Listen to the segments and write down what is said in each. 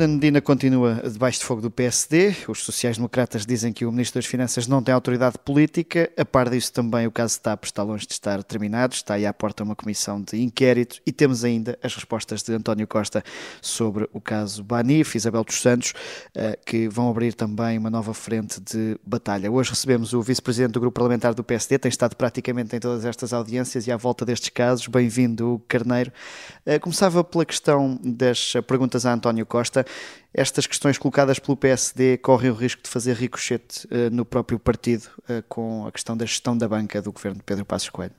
Fernando Medina continua debaixo de fogo do PSD. Os sociais-democratas dizem que o Ministro das Finanças não tem autoridade política. A par disso, também o caso TAP está longe de estar terminado. Está aí à porta uma comissão de inquérito. E temos ainda as respostas de António Costa sobre o caso Banif, Isabel dos Santos, eh, que vão abrir também uma nova frente de batalha. Hoje recebemos o vice-presidente do grupo parlamentar do PSD. Tem estado praticamente em todas estas audiências e à volta destes casos. Bem-vindo, Carneiro. Eh, começava pela questão das perguntas a António Costa. Estas questões colocadas pelo PSD correm o risco de fazer ricochete uh, no próprio partido uh, com a questão da gestão da banca do governo de Pedro Passos Coelho.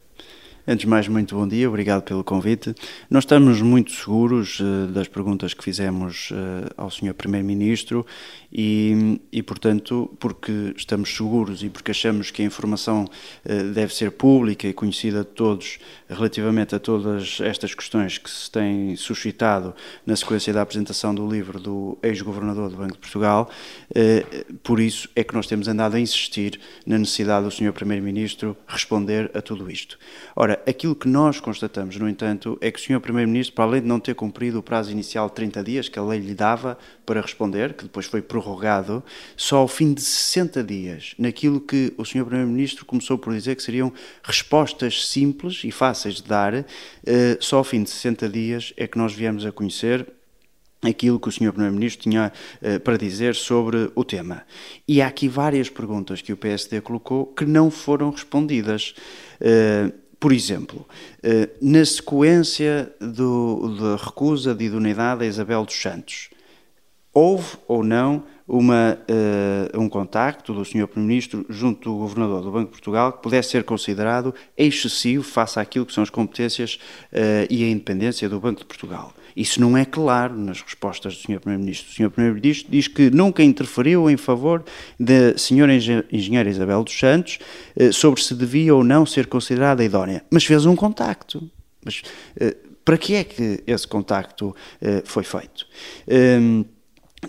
Antes de mais, muito bom dia, obrigado pelo convite. Nós estamos muito seguros uh, das perguntas que fizemos uh, ao Sr. Primeiro-Ministro e, e, portanto, porque estamos seguros e porque achamos que a informação uh, deve ser pública e conhecida de todos relativamente a todas estas questões que se têm suscitado na sequência da apresentação do livro do ex-governador do Banco de Portugal, por isso é que nós temos andado a insistir na necessidade do Sr. Primeiro-Ministro responder a tudo isto. Ora, Ora, aquilo que nós constatamos, no entanto, é que o Sr. Primeiro-Ministro, para além de não ter cumprido o prazo inicial de 30 dias que a lei lhe dava para responder, que depois foi prorrogado, só ao fim de 60 dias, naquilo que o Sr. Primeiro-Ministro começou por dizer que seriam respostas simples e fáceis de dar, eh, só ao fim de 60 dias é que nós viemos a conhecer aquilo que o Sr. Primeiro-Ministro tinha uh, para dizer sobre o tema. E há aqui várias perguntas que o PSD colocou que não foram respondidas. Uh, por exemplo, eh, na sequência do, da recusa de idoneidade a Isabel dos Santos, houve ou não uma, uh, um contacto do Sr. Primeiro-Ministro junto do Governador do Banco de Portugal que pudesse ser considerado excessivo face àquilo que são as competências uh, e a independência do Banco de Portugal. Isso não é claro nas respostas do Sr. Primeiro-Ministro. O Sr. Primeiro-Ministro diz que nunca interferiu em favor da Sra. Engenheira Isabel dos Santos uh, sobre se devia ou não ser considerada idónea, mas fez um contacto. Mas para que é que esse contacto foi feito? Ehm,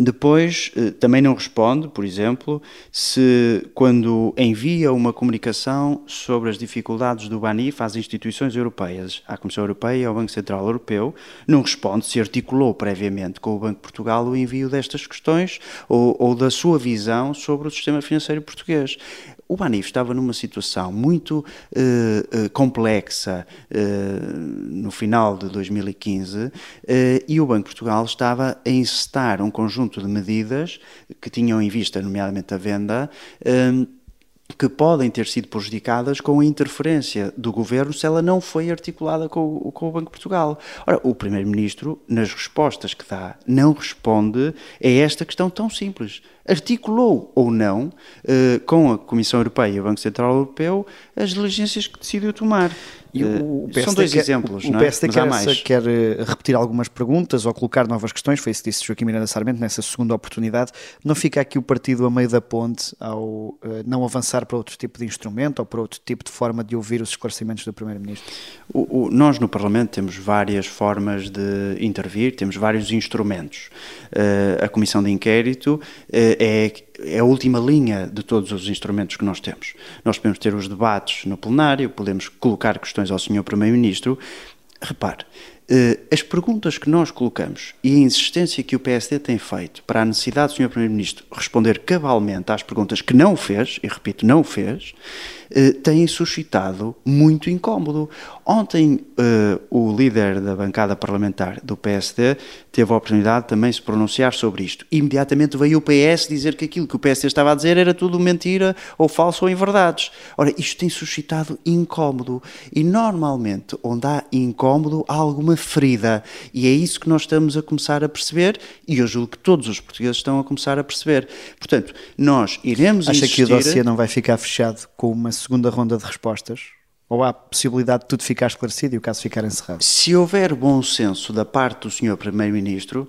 depois, eh, também não responde, por exemplo, se quando envia uma comunicação sobre as dificuldades do BANIF às instituições europeias, à Comissão Europeia ao Banco Central Europeu, não responde se articulou previamente com o Banco de Portugal o envio destas questões ou, ou da sua visão sobre o sistema financeiro português. O Banif estava numa situação muito uh, uh, complexa uh, no final de 2015 e o Banco de Portugal estava a incitar um conjunto de medidas que tinham em vista, nomeadamente a venda, que podem ter sido prejudicadas com a interferência do governo se ela não foi articulada com, com o Banco de Portugal. Ora, o Primeiro-Ministro, nas respostas que dá, não responde a esta questão tão simples. Articulou ou não, eh, com a Comissão Europeia e o Banco Central Europeu, as diligências que decidiu tomar. E PSD São dois quer, exemplos, o, não é? O PSD quer, essa, quer, eh, repetir algumas perguntas ou colocar novas questões, foi isso que disse Joaquim Miranda Sarmento nessa segunda oportunidade. Não fica aqui o partido a meio da ponte ao uh, não avançar para outro tipo de instrumento ou para outro tipo de forma de ouvir os esclarecimentos do Primeiro-Ministro? Nós no Parlamento temos várias formas de intervir, temos vários instrumentos. A Comissão de Inquérito é é a última linha de todos os instrumentos que nós temos. Nós podemos ter os debates no plenário, podemos colocar questões ao Sr. Primeiro-Ministro. Repare, as perguntas que nós colocamos e a insistência que o PSD tem feito para a necessidade do Sr. Primeiro-Ministro responder cabalmente às perguntas que não fez, e repito, não fez, eh, têm suscitado muito incómodo. Ontem, uh, o líder da bancada parlamentar do PSD teve a oportunidade também de se pronunciar sobre isto. Imediatamente veio o PS dizer que aquilo que o PSD estava a dizer era tudo mentira, ou falso, ou inverdades. Ora, isto tem suscitado incómodo. E normalmente, onde há incómodo, há alguma ferida. E é isso que nós estamos a começar a perceber, e eu julgo que todos os portugueses estão a começar a perceber. Portanto, nós iremos Acha insistir... que o dossiê não vai ficar fechado com uma segunda ronda de respostas? Ou há possibilidade de tudo ficar esclarecido e o caso ficar encerrado? Se houver bom senso da parte do Sr. Primeiro-Ministro,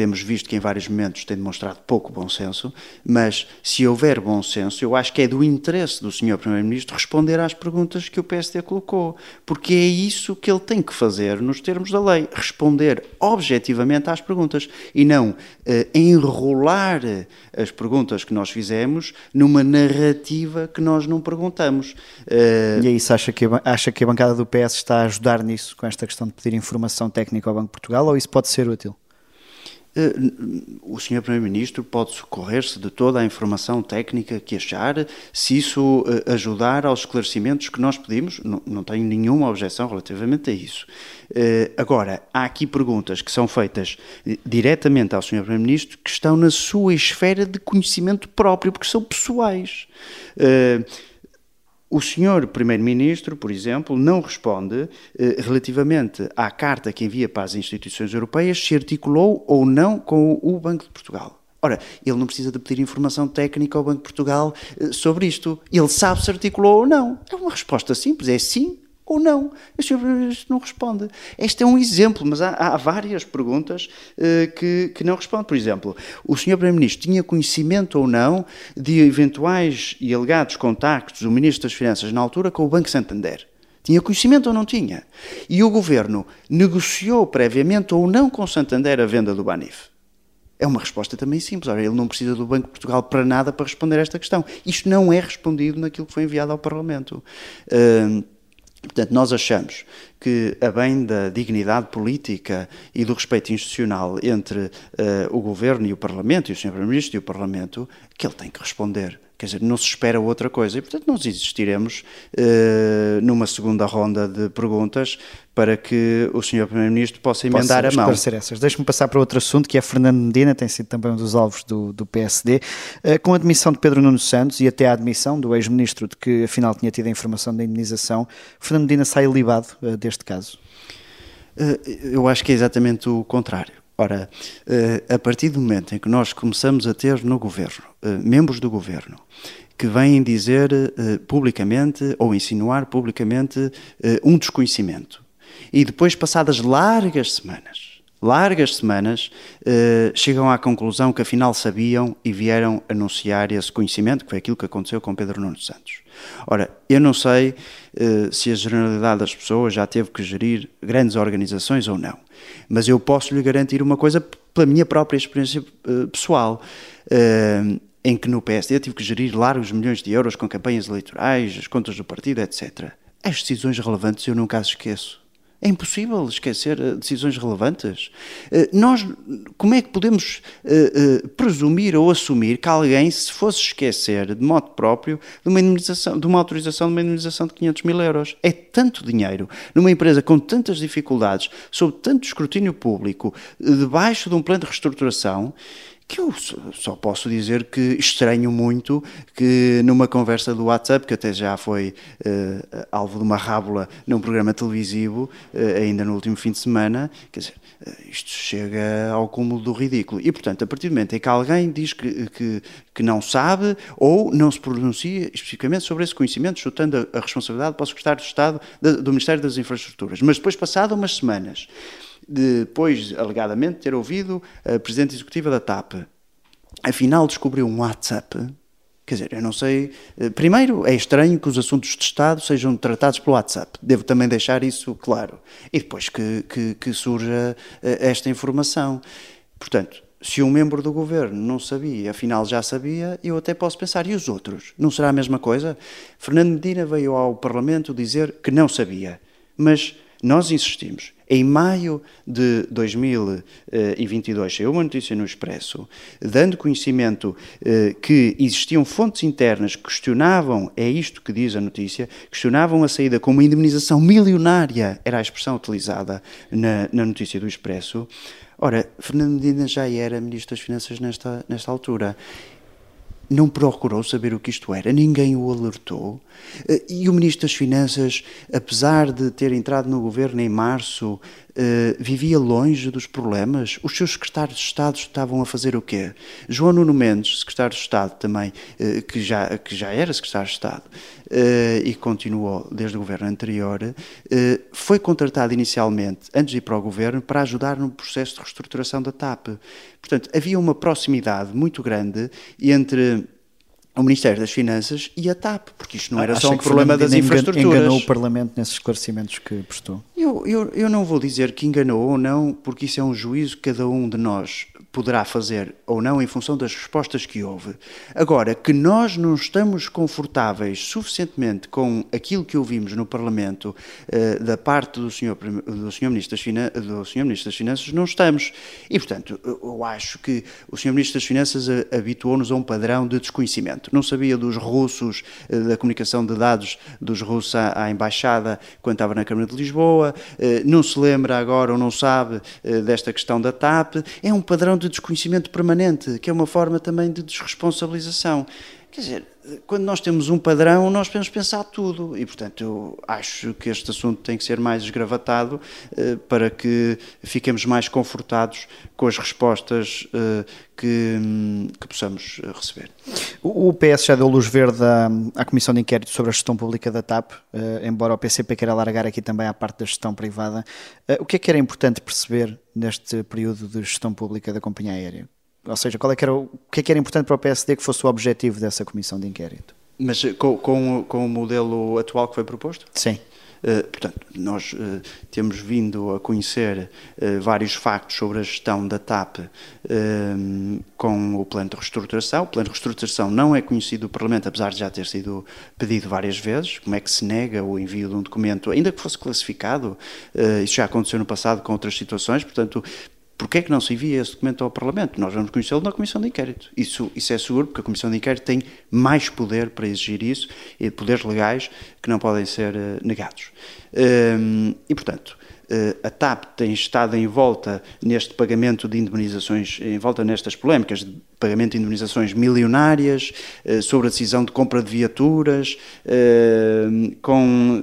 temos visto que em vários momentos tem demonstrado pouco bom senso, mas se houver bom senso, eu acho que é do interesse do Sr. Primeiro-Ministro responder às perguntas que o PSD colocou, porque é isso que ele tem que fazer nos termos da lei, responder objetivamente às perguntas e não uh, enrolar as perguntas que nós fizemos numa narrativa que nós não perguntamos. Uh... E é isso acha que, acha que a bancada do PS está a ajudar nisso, com esta questão de pedir informação técnica ao Banco de Portugal, ou isso pode ser útil? O Sr. Primeiro-Ministro pode socorrer-se de toda a informação técnica que achar, se isso ajudar aos esclarecimentos que nós pedimos, não, não tenho nenhuma objeção relativamente a isso. Agora, há aqui perguntas que são feitas diretamente ao Sr. Primeiro-Ministro que estão na sua esfera de conhecimento próprio, porque são pessoais. O senhor Primeiro-Ministro, por exemplo, não responde eh, relativamente à carta que envia para as instituições europeias se articulou ou não com o Banco de Portugal. Ora, ele não precisa de pedir informação técnica ao Banco de Portugal eh, sobre isto. Ele sabe se articulou ou não. É uma resposta simples, é sim ou não. O Sr. Primeiro-Ministro não responde. Este é um exemplo, mas há, há várias perguntas uh, que, que não responde. Por exemplo, o Sr. Primeiro-Ministro tinha conhecimento ou não de eventuais e alegados contactos do Ministro das Finanças na altura com o Banco Santander? Tinha conhecimento ou não tinha? E o Governo negociou previamente ou não com o Santander a venda do Banif? É uma resposta também simples. Ora, ele não precisa do Banco de Portugal para nada para responder a esta questão. Isto não é respondido naquilo que foi enviado ao Parlamento. Uh, Portanto, nós achamos que, a bem da dignidade política e do respeito institucional entre uh, o Governo e o Parlamento, e o Sr. Primeiro-Ministro e o Parlamento, que ele tem que responder Quer dizer, não se espera outra coisa. E, portanto, nós existiremos uh, numa segunda ronda de perguntas para que o Sr. Primeiro-Ministro possa emendar Posso a mão. essas. Deixe-me passar para outro assunto, que é Fernando Medina, tem sido também um dos alvos do, do PSD. Uh, eh, com a admissão de Pedro Nuno Santos e até a admissão do ex-ministro de que afinal tinha tido a informação da indenização, Fernando Medina sai libado uh, deste caso? eu acho que é exatamente o contrário. Ora, a partir do momento em que nós começamos a ter no governo, membros do governo, que vêm dizer publicamente ou insinuar publicamente um desconhecimento, e depois, passadas largas semanas, largas semanas, chegam à conclusão que afinal sabiam e vieram anunciar esse conhecimento, que foi aquilo que aconteceu com Pedro Nuno Santos. Ora, eu não sei se a generalidade das pessoas já teve que gerir grandes organizações ou não. Mas eu posso lhe garantir uma coisa pela minha própria experiência uh, pessoal, uh, em que no PSD eu tive que gerir largos milhões de euros com campanhas eleitorais, as contas do partido, etc. As decisões relevantes eu nunca as esqueço. É impossível esquecer eh, decisões relevantes. Eh, nós, como é que podemos uh, presumir ou assumir que alguém se fosse esquecer de modo próprio de uma, indemnização, de uma autorização de uma indemnização de 500 mil euros? É tanto dinheiro numa empresa com tantas dificuldades, sob tanto escrutínio público, debaixo de um plano de reestruturação, que eu só posso dizer que estranho muito que numa conversa do WhatsApp, que até já foi uh, alvo de uma rábula num programa televisivo, uh, ainda no último fim de semana, quer dizer, uh, isto chega ao cúmulo do ridículo. E, portanto, a partir do momento em que alguém diz que, que, que não sabe ou não se pronuncia especificamente sobre esse conhecimento, chutando a, a responsabilidade para o Secretário de Estado do Ministério das Infraestruturas, mas depois, passado umas semanas, depois, alegadamente, ter ouvido a Presidente Executiva da TAP, afinal descobriu um WhatsApp. Quer dizer, eu não sei. Eh, primeiro, é estranho que os assuntos de Estado sejam tratados pelo WhatsApp. Devo também deixar isso claro. E depois que, que, que surja eh, esta informação. Portanto, se um membro do governo não sabia, afinal já sabia, eu até posso pensar, e os outros? Não será a mesma coisa? Fernando Medina veio ao Parlamento dizer que não sabia. Mas nós insistimos. Em maio de 2022 saiu uma notícia no Expresso, dando conhecimento eh, que existiam fontes internas que questionavam, é isto que diz a notícia, questionavam a saída com uma indemnização milionária, era a expressão utilizada na, na notícia do Expresso. Ora, Fernando Medina já era Ministro das Finanças nesta, nesta altura não procurou saber o que isto era, ninguém o alertou. Eh, e o Ministro das Finanças, apesar de ter entrado no governo em março, eh, vivia longe dos problemas. Os seus secretários de Estado estavam a fazer o quê? João Nuno Mendes, secretário de Estado também, eh, que, já, que já era secretário de Estado e continuou desde o governo anterior, foi contratado inicialmente, antes de ir para o governo, para ajudar no processo de reestruturação da TAP. Portanto, havia uma proximidade muito grande entre o Ministério das Finanças e a TAP, porque isto não era ah, só um problema das infraestruturas. Enganou o Parlamento nesses esclarecimentos que prestou. Eu, eu, eu não vou dizer que enganou ou não, porque isso é um juízo que cada um de nós poderá fazer ou não em função das respostas que houve. Agora, que nós não estamos confortáveis suficientemente com aquilo que ouvimos no Parlamento uh, da parte do Sr. Do senhor Ministro, das Ministro das Finanças, não estamos. E, portanto, eu acho que o Sr. Ministro das Finanças habituou-nos a um padrão de desconhecimento. Não sabia dos russos, uh, da comunicação de dados dos russos à, à Embaixada quando estava na Câmara de Lisboa, uh, não se lembra agora ou não sabe desta questão da TAP. É um padrão de desconhecimento permanente, que é uma forma também de desresponsabilização. Quer dizer, quando nós temos um padrão, nós podemos pensar tudo e, portanto, eu acho que este assunto tem que ser mais esgravatado eh, para que fiquemos mais confortados com as respostas eh, que, que, possamos receber. O PS já deu luz verde à, à, Comissão de Inquérito sobre a gestão pública da TAP, eh, embora o PCP queira alargar aqui também à parte da gestão privada. Eh, o que é que era importante perceber neste período de gestão pública da companhia aérea? Ou seja, qual é que era, o que é que era importante para o PSD que fosse o objetivo dessa comissão de inquérito? Mas eh, com, com, com o modelo atual que foi proposto? Sim. Uh, portanto, nós uh, temos vindo a conhecer uh, vários factos sobre a gestão da TAP com o plano de reestruturação. O plano de reestruturação não é conhecido do Parlamento, apesar de já ter sido pedido várias vezes. Como é que se nega o envio de um documento, ainda que fosse classificado? isso já aconteceu no passado com outras situações. Portanto, Porquê é que não se envia esse documento ao Parlamento? Nós vamos conhecê-lo na Comissão de Inquérito. Isso, isso é seguro, porque a Comissão de Inquérito tem mais poder para exigir isso, e poderes legais que não podem ser uh, negados. Um, e, portanto, uh, a TAP tem estado em volta neste pagamento de indemnizações, em volta nestas polémicas de pagamento de indemnizações milionárias, uh, sobre a decisão de compra de viaturas, com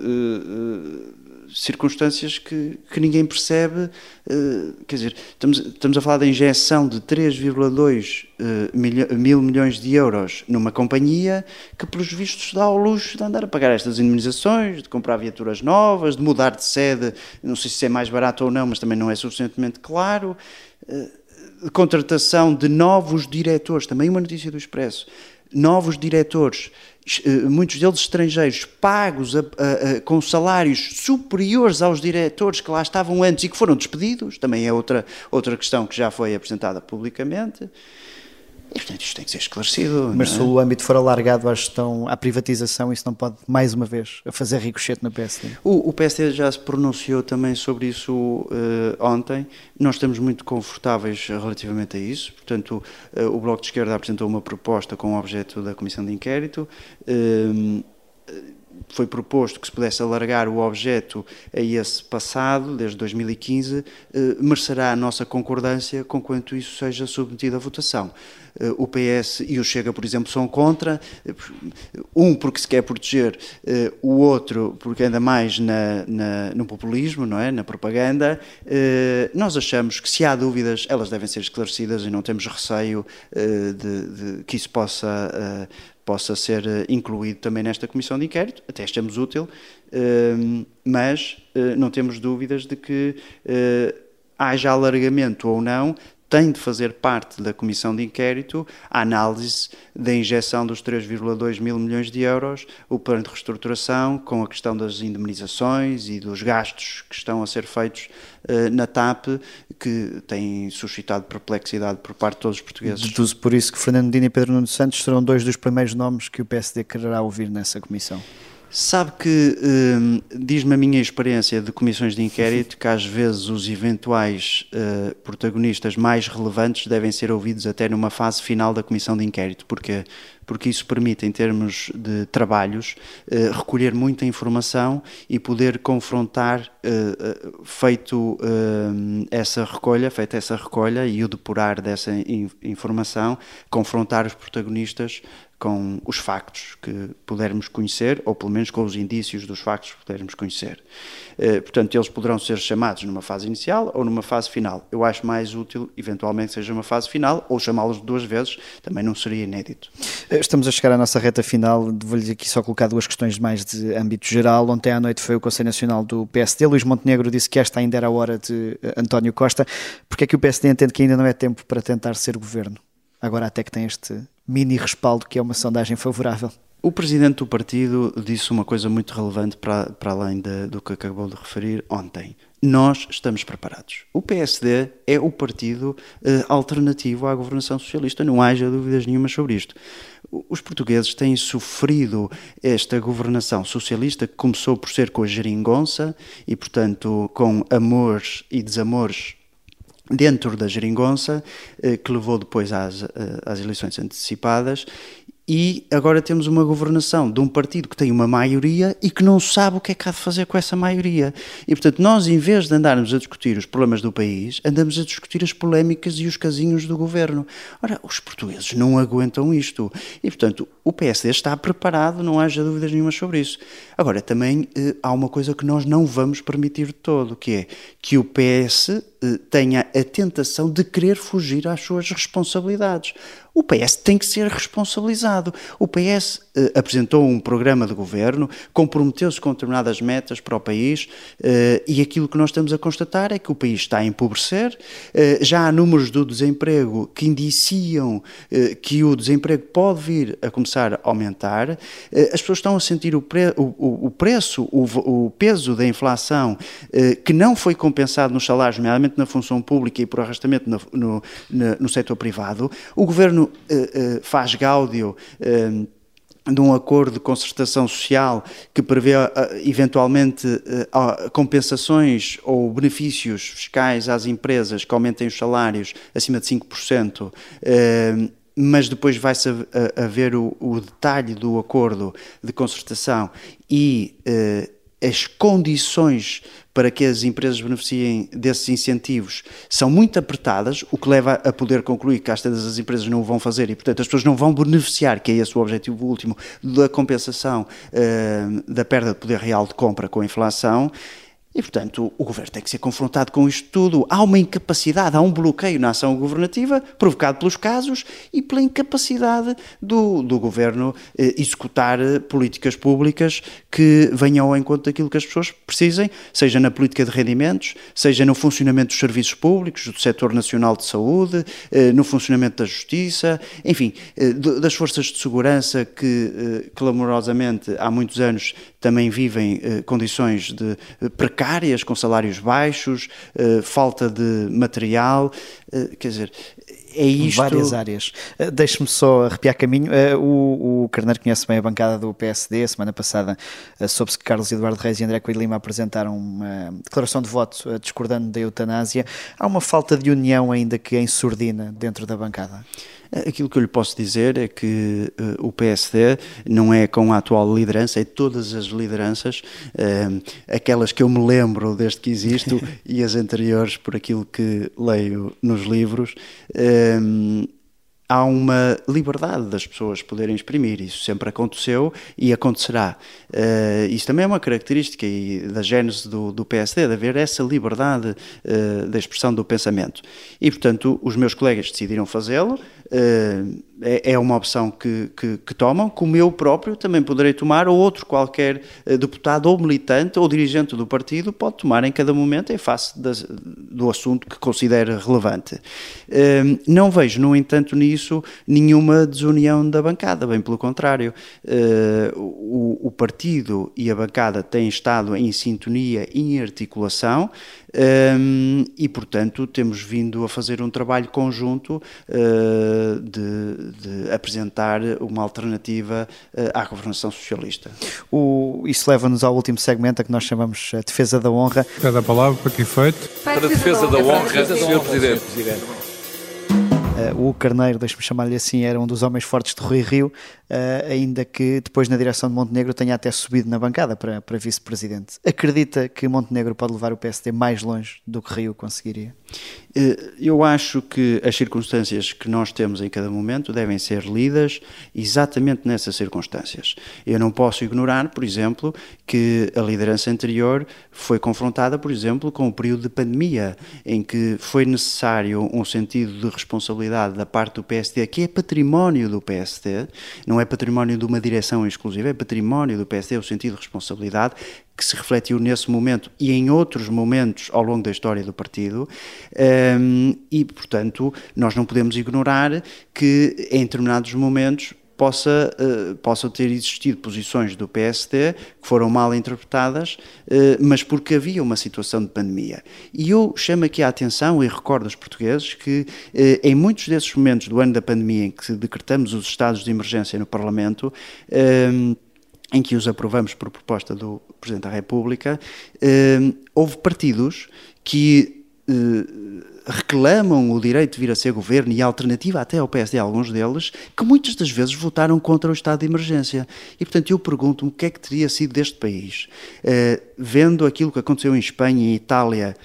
circunstâncias que, que ninguém percebe. Uh, quer dizer, estamos, estamos a falar da injeção de 3,2 uh, mil milhões de euros numa companhia que, pelos vistos, dá ao luxo de andar a pagar estas indemnizações, de comprar viaturas novas, de mudar de sede, não sei se é mais barato ou não, mas também não é suficientemente claro. Uh, de contratação de novos diretores, também uma notícia do Expresso, novos diretores eh, muitos deles estrangeiros, pagos a, a, a, com salários superiores aos diretores que lá estavam antes e que foram despedidos, também é outra, outra questão que já foi apresentada publicamente. E, portanto, isto tem que ser esclarecido. Mas se é? o âmbito for alargado à gestão, à privatização, isso não pode, mais uma vez, fazer ricochete no PSD? O, o PSD já se pronunciou também sobre isso uh, ontem. Nós estamos muito confortáveis relativamente a isso. Portanto, uh, o Bloco de Esquerda apresentou uma proposta com o objeto da Comissão de Inquérito. Uh, foi proposto que se pudesse alargar o objeto a esse passado, desde 2015, eh, merecerá a nossa concordância com quanto isso seja submetido à votação. Eh, o PS e o Chega, por exemplo, são contra, eh, um porque se quer proteger, o outro porque anda mais na, na, no populismo, não é? na propaganda. Nós achamos que se há dúvidas, elas devem ser esclarecidas e não temos receio de, de que isso possa possa ser eh, incluído também nesta comissão de inquérito, até achamos útil, ehm, mas eh, não temos dúvidas de que eh, haja alargamento ou não, tem de fazer parte da comissão de inquérito a análise da injeção dos 3,2 mil milhões de euros, o plano de reestruturação, com a questão das indemnizações e dos gastos que estão a ser feitos uh, na TAP, que têm suscitado perplexidade por parte de todos os portugueses. Deduzo por isso que Fernando Medina e Pedro Nuno Santos serão dois dos primeiros nomes que o PSD quererá ouvir nessa comissão. Sabe que hum, diz-me a minha experiência de comissões de inquérito que às vezes os eventuais uh, protagonistas mais relevantes devem ser ouvidos até numa fase final da comissão de inquérito, porque porque isso permite, em termos de trabalhos, uh, recolher muita informação e poder confrontar, uh, feito essa recolha, feita essa recolha e o depurar dessa in informação, confrontar os protagonistas com os factos que pudermos conhecer, ou pelo menos com os indícios dos factos que pudermos conhecer. Eh, portanto, eles poderão ser chamados numa fase inicial ou numa fase final. Eu acho mais útil, eventualmente, seja uma fase final, ou chamá-los duas vezes, também não seria inédito. Eh, estamos a chegar à nossa reta final. Vou-lhe aqui só colocar duas questões mais de âmbito geral. Ontem à noite foi o Conselho Nacional do PSD. Luís Montenegro disse que esta ainda era a hora de eh, António Costa. Porque é que o PSD entende que ainda não é tempo para tentar ser governo? Agora até que tem este mini respaldo que é uma sondagem favorável. O presidente do partido disse uma coisa muito relevante para, para além de, do que acabou de referir ontem. Nós estamos preparados. O PSD é o partido eh, alternativo à governação socialista, não haja dúvidas nenhuma sobre isto. Os portugueses têm sofrido esta governação socialista que começou por ser com a geringonça e, portanto, com amores e desamores dentro da geringonça, eh, que levou depois às, eh, às eleições antecipadas e agora temos uma governação de um partido que tem uma maioria e que não sabe o que é que há de fazer com essa maioria. E, portanto, nós, em vez de andarmos a discutir os problemas do país, andamos a discutir as polémicas e os casinhos do governo. Ora, os portugueses não aguentam isto. E, portanto, o PSD está preparado, não haja dúvidas nenhuma sobre isso. Agora, também eh, há uma coisa que nós não vamos permitir de todo, que é que o PS eh, tenha a tentação de querer fugir às suas responsabilidades. O PS tem que ser responsabilizado. O PS eh, apresentou um programa de governo, comprometeu-se com determinadas metas para o país eh, e aquilo que nós estamos a constatar é que o país está a empobrecer. Eh, já há números do desemprego que indiciam que o desemprego pode vir a começar a aumentar. As pessoas estão a sentir o, pre o, o preço, o, o, peso da inflação que não foi compensado nos salários, nomeadamente na função pública e por arrastamento no, no, no setor privado. O governo uh, faz gáudio uh, de um acordo de concertação social que prevê eventualmente compensações ou benefícios fiscais às empresas que aumentem os salários acima de 5%, mas depois vai-se a, ver o, detalhe do acordo de concertação e as condições para que as empresas beneficiem desses incentivos são muito apertadas, o que leva a poder concluir que às vezes as empresas não o vão fazer e, portanto, as pessoas não vão beneficiar, que é esse o objetivo último, da compensação uh, da perda de poder real de compra com a inflação. E, portanto, o governo tem que ser confrontado com isto tudo. Há uma incapacidade, há um bloqueio na ação governativa provocado pelos casos e pela incapacidade do, do governo eh, executar eh, políticas públicas que venham ao encontro daquilo que as pessoas precisem, seja na política de rendimentos, seja no funcionamento dos serviços públicos, do setor nacional de saúde, eh, no funcionamento da justiça, enfim, eh, das forças de segurança que, eh, clamorosamente, há muitos anos também vivem eh, condições de precárias precárias, com salários baixos, uh, falta de material, uh, quer dizer, é isto... Várias áreas. Uh, Deixe-me só arrepiar caminho. O, o Carneiro conhece bem a bancada do PSD. A semana passada soube-se que Carlos Eduardo Reis e André Coelho Lima apresentaram uma declaração de voto discordando da eutanásia. Há uma falta de união ainda que é ensurdina dentro da bancada? Aquilo que eu lhe posso dizer é que uh, o PSD não é com a atual liderança, é todas as lideranças, uh, aquelas que eu me lembro desde que existo e as anteriores por aquilo que leio nos livros. Uh, há uma liberdade das pessoas poderem exprimir. Isso sempre aconteceu e acontecerá. Uh, isso também é uma característica da gênese do, do PSD, de haver essa liberdade uh, da expressão do pensamento. E, portanto, os meus colegas decidiram fazê-lo. Uh, é, é uma opção que, que, que, tomam, como eu próprio também poderei tomar, ou outro qualquer deputado ou militante ou dirigente do partido pode tomar em cada momento em face das, do assunto que considera relevante. Não vejo, no entanto, nisso nenhuma desunião da bancada, bem pelo contrário. O, o partido e a bancada têm estado em sintonia em articulação um, e, portanto, temos vindo a fazer um trabalho conjunto uh, de, de, apresentar uma alternativa uh, à governação socialista. O, isso leva-nos ao último segmento, a que nós chamamos a defesa da honra. Cada palavra para que efeito? Para a defesa da honra, Sr. Presidente. Uh, o Carneiro, deixe-me chamar-lhe assim, era um dos homens fortes de Rui Rio, uh, ainda que depois na direção de Montenegro tenha até subido na bancada para, para vice-presidente. Acredita que Montenegro pode levar o PSD mais longe do que Rio conseguiria? Eh, eu acho que as circunstâncias que nós temos em cada momento devem ser lidas exatamente nessas circunstâncias. Eu não posso ignorar, por exemplo, que a liderança anterior foi confrontada, por exemplo, com o período de pandemia, em que foi necessário um sentido de responsabilidade da parte do PSD, que é património do PSD, não é património de uma direção exclusiva, é património do PSD, o sentido de responsabilidade, que se refletiu nesse momento e em outros momentos ao longo da história do partido, um, e, portanto, nós não podemos ignorar que em determinados momentos possa, uh, possam ter existido posições do PSD que foram mal interpretadas, uh, mas porque havia uma situação de pandemia. E eu chamo aqui a atenção e recordo aos portugueses que uh, em muitos desses momentos do ano da pandemia em que decretamos os estados de emergência no Parlamento, em que os aprovamos por proposta do Presidente da República, houve partidos que reclamam o direito de vir a ser governo e a alternativa até ao PSD, alguns deles, que muitas das vezes votaram contra o estado de emergência. E, portanto, eu pergunto-me o que é que teria sido deste país, uh, vendo aquilo que aconteceu em Espanha e Itália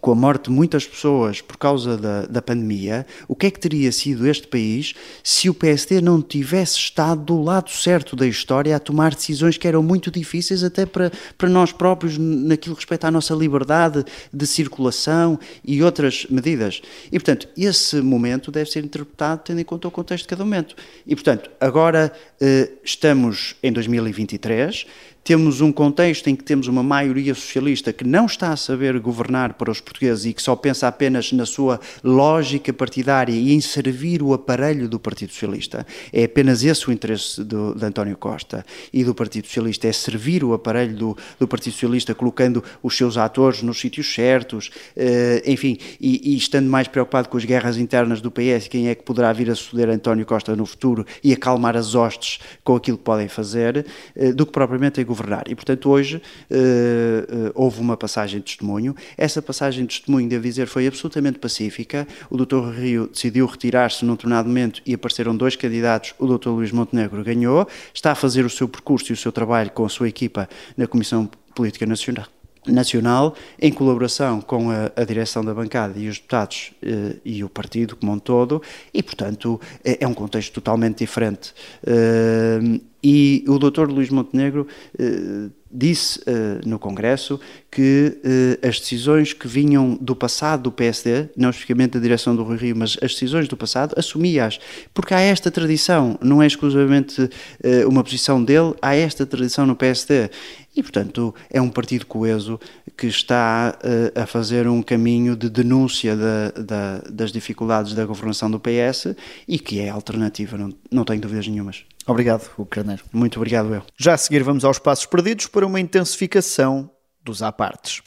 com a morte de muitas pessoas por causa da, da pandemia, o que é que teria sido este país se o PSD não tivesse estado do lado certo da história a tomar decisões que eram muito difíceis até para, para nós próprios naquilo que respeita à nossa liberdade de circulação e outras medidas. E, portanto, esse momento deve ser interpretado tendo em conta o contexto de cada momento. E, portanto, agora eh, estamos em 2023, temos um contexto em que temos uma maioria socialista que não está a saber governar para os portugueses e que só pensa apenas na sua lógica partidária e em servir o aparelho do Partido Socialista. É apenas esse o interesse do, de António Costa e do Partido Socialista, é servir o aparelho do, do Partido Socialista, colocando os seus atores nos sítios certos, eh, enfim, e, e, estando mais preocupado com as guerras internas do PS, quem é que poderá vir a suceder António Costa no futuro e acalmar as hostes com aquilo que podem fazer, eh, do que propriamente a governar governar. E, portanto, hoje uh, uh, houve uma passagem de testemunho. Essa passagem de testemunho, devo dizer, foi absolutamente pacífica. O Dr. Rio decidiu retirar-se num determinado momento e apareceram dois candidatos. O Dr. Luís Montenegro ganhou. Está a fazer o seu percurso e o seu trabalho com a sua equipa na Comissão Política Nacional nacional, em colaboração com a, a, direção da bancada e os deputados eh, e o partido como um todo, e, portanto, é, é um contexto totalmente diferente. Eh, e o doutor Luís Montenegro eh, disse uh, no Congresso que uh, as decisões que vinham do passado do PSD, não especificamente da direção do Rui Rio, mas as decisões do passado, assumia-as. Porque há esta tradição, não é exclusivamente uh, uma posição dele, há esta tradição no PSD. E, portanto, é um partido coeso que está a fazer um caminho de denúncia da, da, das dificuldades da governação do PS e que é alternativa, não, não tenho dúvidas nenhumas. Obrigado, o Carneiro. Muito obrigado, eu. Já a seguir vamos aos passos perdidos para uma intensificação dos apartes.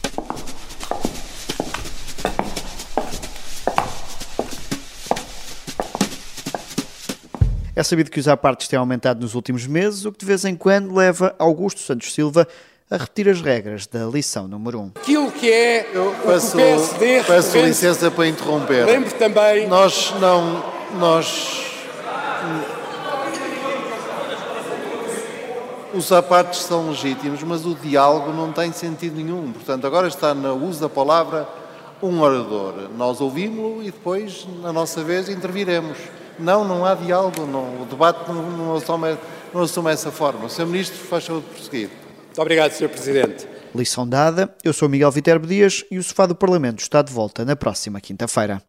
É sabido que os apartes têm aumentado nos últimos meses, o que de vez em quando leva Augusto Santos Silva a repetir as regras da lição número 1. Um. Aquilo que é Eu peço, o PSD peço licença para interromper. Lembro também... Nós não... Nós... Os apartes são legítimos, mas o diálogo não tem sentido nenhum. Portanto, agora está no uso da palavra um orador. Nós ouvimos-lo e depois, na nossa vez, interviremos. Não, não há diálogo, não, o debate não, não, assume, não assume essa forma. O Sr. Ministro, faz favor de prosseguir. Muito obrigado, Sr. Presidente. Lição dada. Eu sou Miguel Viterbo Dias e o Sofá do Parlamento está de volta na próxima quinta-feira.